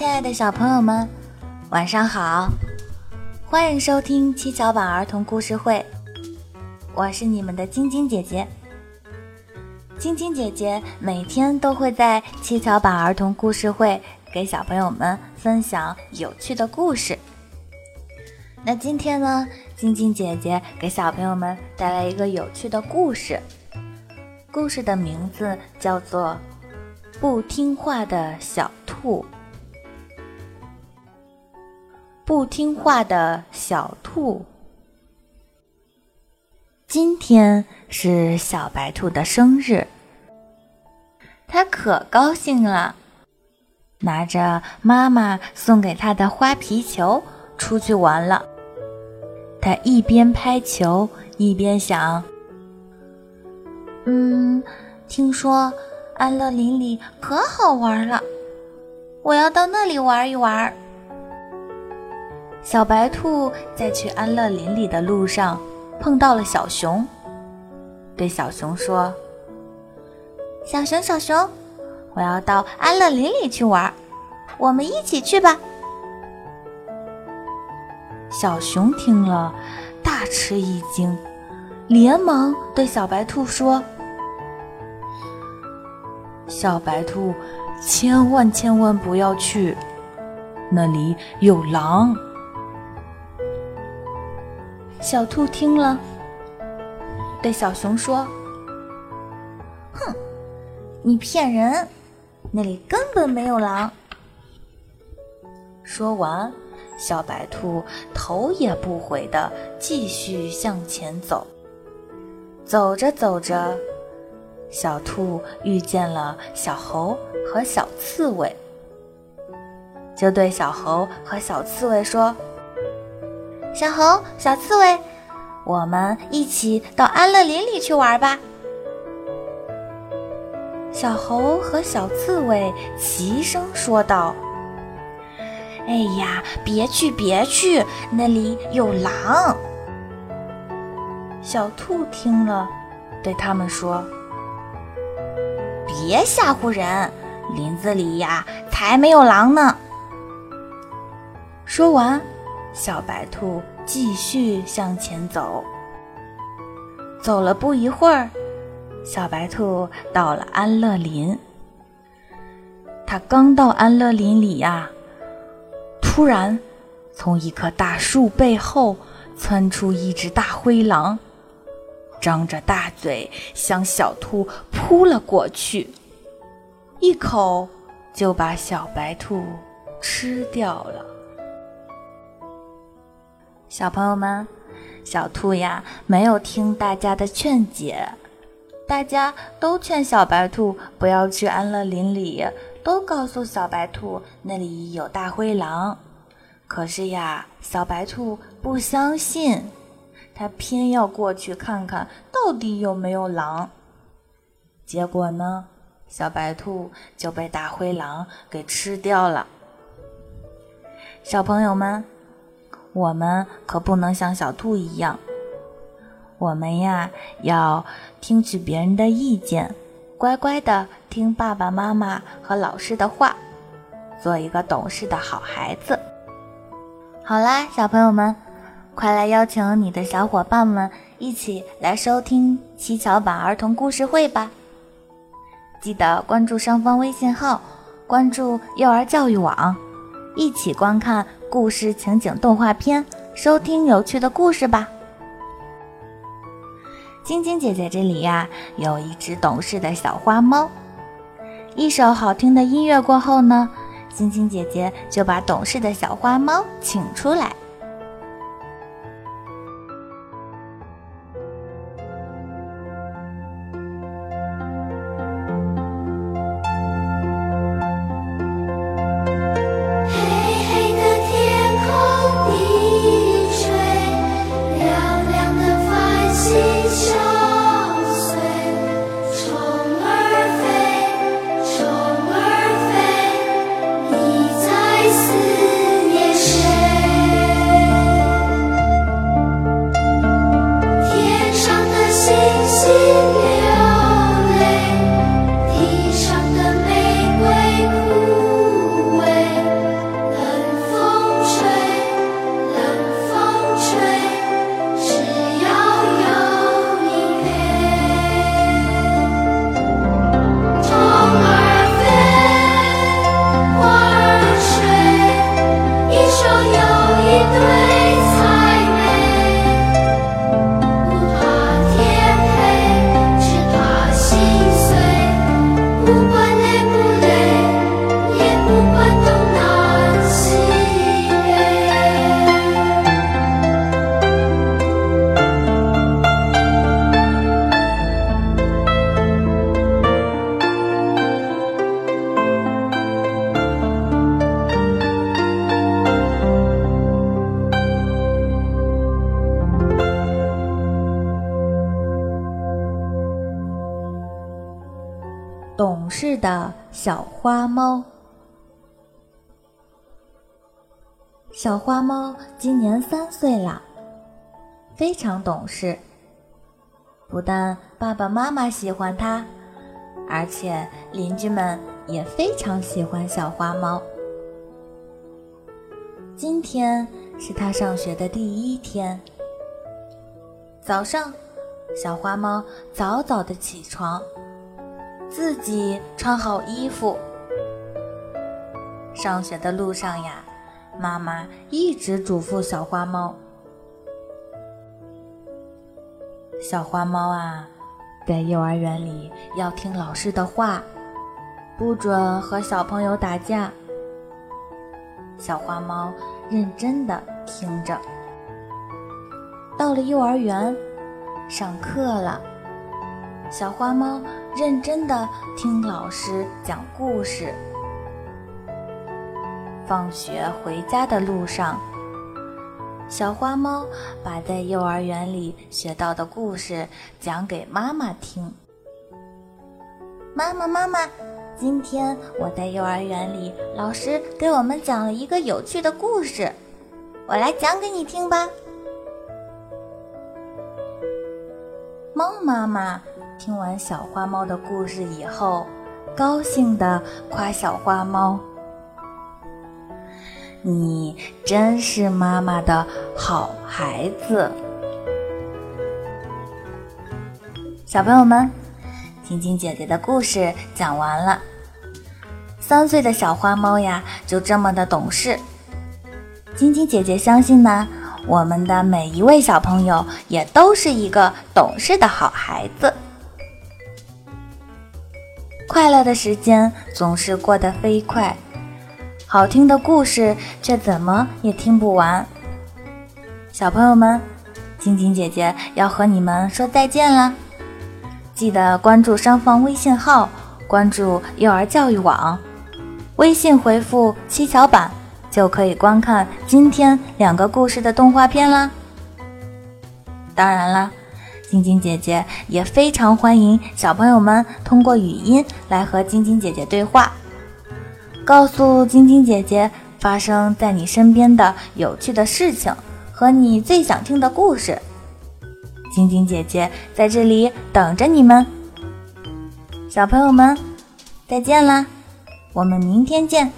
亲爱的小朋友们，晚上好！欢迎收听七巧板儿童故事会，我是你们的晶晶姐姐。晶晶姐姐每天都会在七巧板儿童故事会给小朋友们分享有趣的故事。那今天呢，晶晶姐姐给小朋友们带来一个有趣的故事，故事的名字叫做《不听话的小兔》。不听话的小兔。今天是小白兔的生日，它可高兴了，拿着妈妈送给它的花皮球出去玩了。它一边拍球一边想：“嗯，听说安乐林里可好玩了，我要到那里玩一玩。”小白兔在去安乐林里的路上碰到了小熊，对小熊说：“小熊，小熊，我要到安乐林里去玩，我们一起去吧。”小熊听了大吃一惊，连忙对小白兔说：“小白兔，千万千万不要去，那里有狼。”小兔听了，对小熊说：“哼，你骗人，那里根本没有狼。”说完，小白兔头也不回的继续向前走。走着走着，小兔遇见了小猴和小刺猬，就对小猴和小刺猬说。小猴、小刺猬，我们一起到安乐林里去玩吧。小猴和小刺猬齐声说道：“哎呀，别去，别去，那里有狼！”小兔听了，对他们说：“别吓唬人，林子里呀，才没有狼呢。”说完。小白兔继续向前走，走了不一会儿，小白兔到了安乐林。它刚到安乐林里呀，突然从一棵大树背后窜出一只大灰狼，张着大嘴向小兔扑了过去，一口就把小白兔吃掉了。小朋友们，小兔呀没有听大家的劝解，大家都劝小白兔不要去安乐林里，都告诉小白兔那里有大灰狼。可是呀，小白兔不相信，它偏要过去看看到底有没有狼。结果呢，小白兔就被大灰狼给吃掉了。小朋友们。我们可不能像小兔一样，我们呀要听取别人的意见，乖乖的听爸爸妈妈和老师的话，做一个懂事的好孩子。好啦，小朋友们，快来邀请你的小伙伴们一起来收听七巧板儿童故事会吧！记得关注上方微信号，关注幼儿教育网，一起观看。故事情景动画片，收听有趣的故事吧。晶晶姐姐这里呀，有一只懂事的小花猫。一首好听的音乐过后呢，晶晶姐姐就把懂事的小花猫请出来。的小花猫。小花猫今年三岁了，非常懂事。不但爸爸妈妈喜欢它，而且邻居们也非常喜欢小花猫。今天是它上学的第一天，早上，小花猫早早的起床，自己穿好衣服。上学的路上呀。妈妈一直嘱咐小花猫：“小花猫啊，在幼儿园里要听老师的话，不准和小朋友打架。”小花猫认真的听着。到了幼儿园，上课了，小花猫认真的听老师讲故事。放学回家的路上，小花猫把在幼儿园里学到的故事讲给妈妈听。妈妈，妈妈，今天我在幼儿园里，老师给我们讲了一个有趣的故事，我来讲给你听吧。猫妈妈听完小花猫的故事以后，高兴地夸小花猫。你真是妈妈的好孩子，小朋友们，晶晶姐姐的故事讲完了。三岁的小花猫呀，就这么的懂事。晶晶姐姐相信呢，我们的每一位小朋友也都是一个懂事的好孩子。快乐的时间总是过得飞快。好听的故事却怎么也听不完。小朋友们，晶晶姐姐要和你们说再见了。记得关注上方微信号，关注幼儿教育网，微信回复“七巧板”就可以观看今天两个故事的动画片啦。当然了，晶晶姐姐也非常欢迎小朋友们通过语音来和晶晶姐姐对话。告诉晶晶姐姐发生在你身边的有趣的事情和你最想听的故事，晶晶姐姐在这里等着你们。小朋友们，再见啦，我们明天见。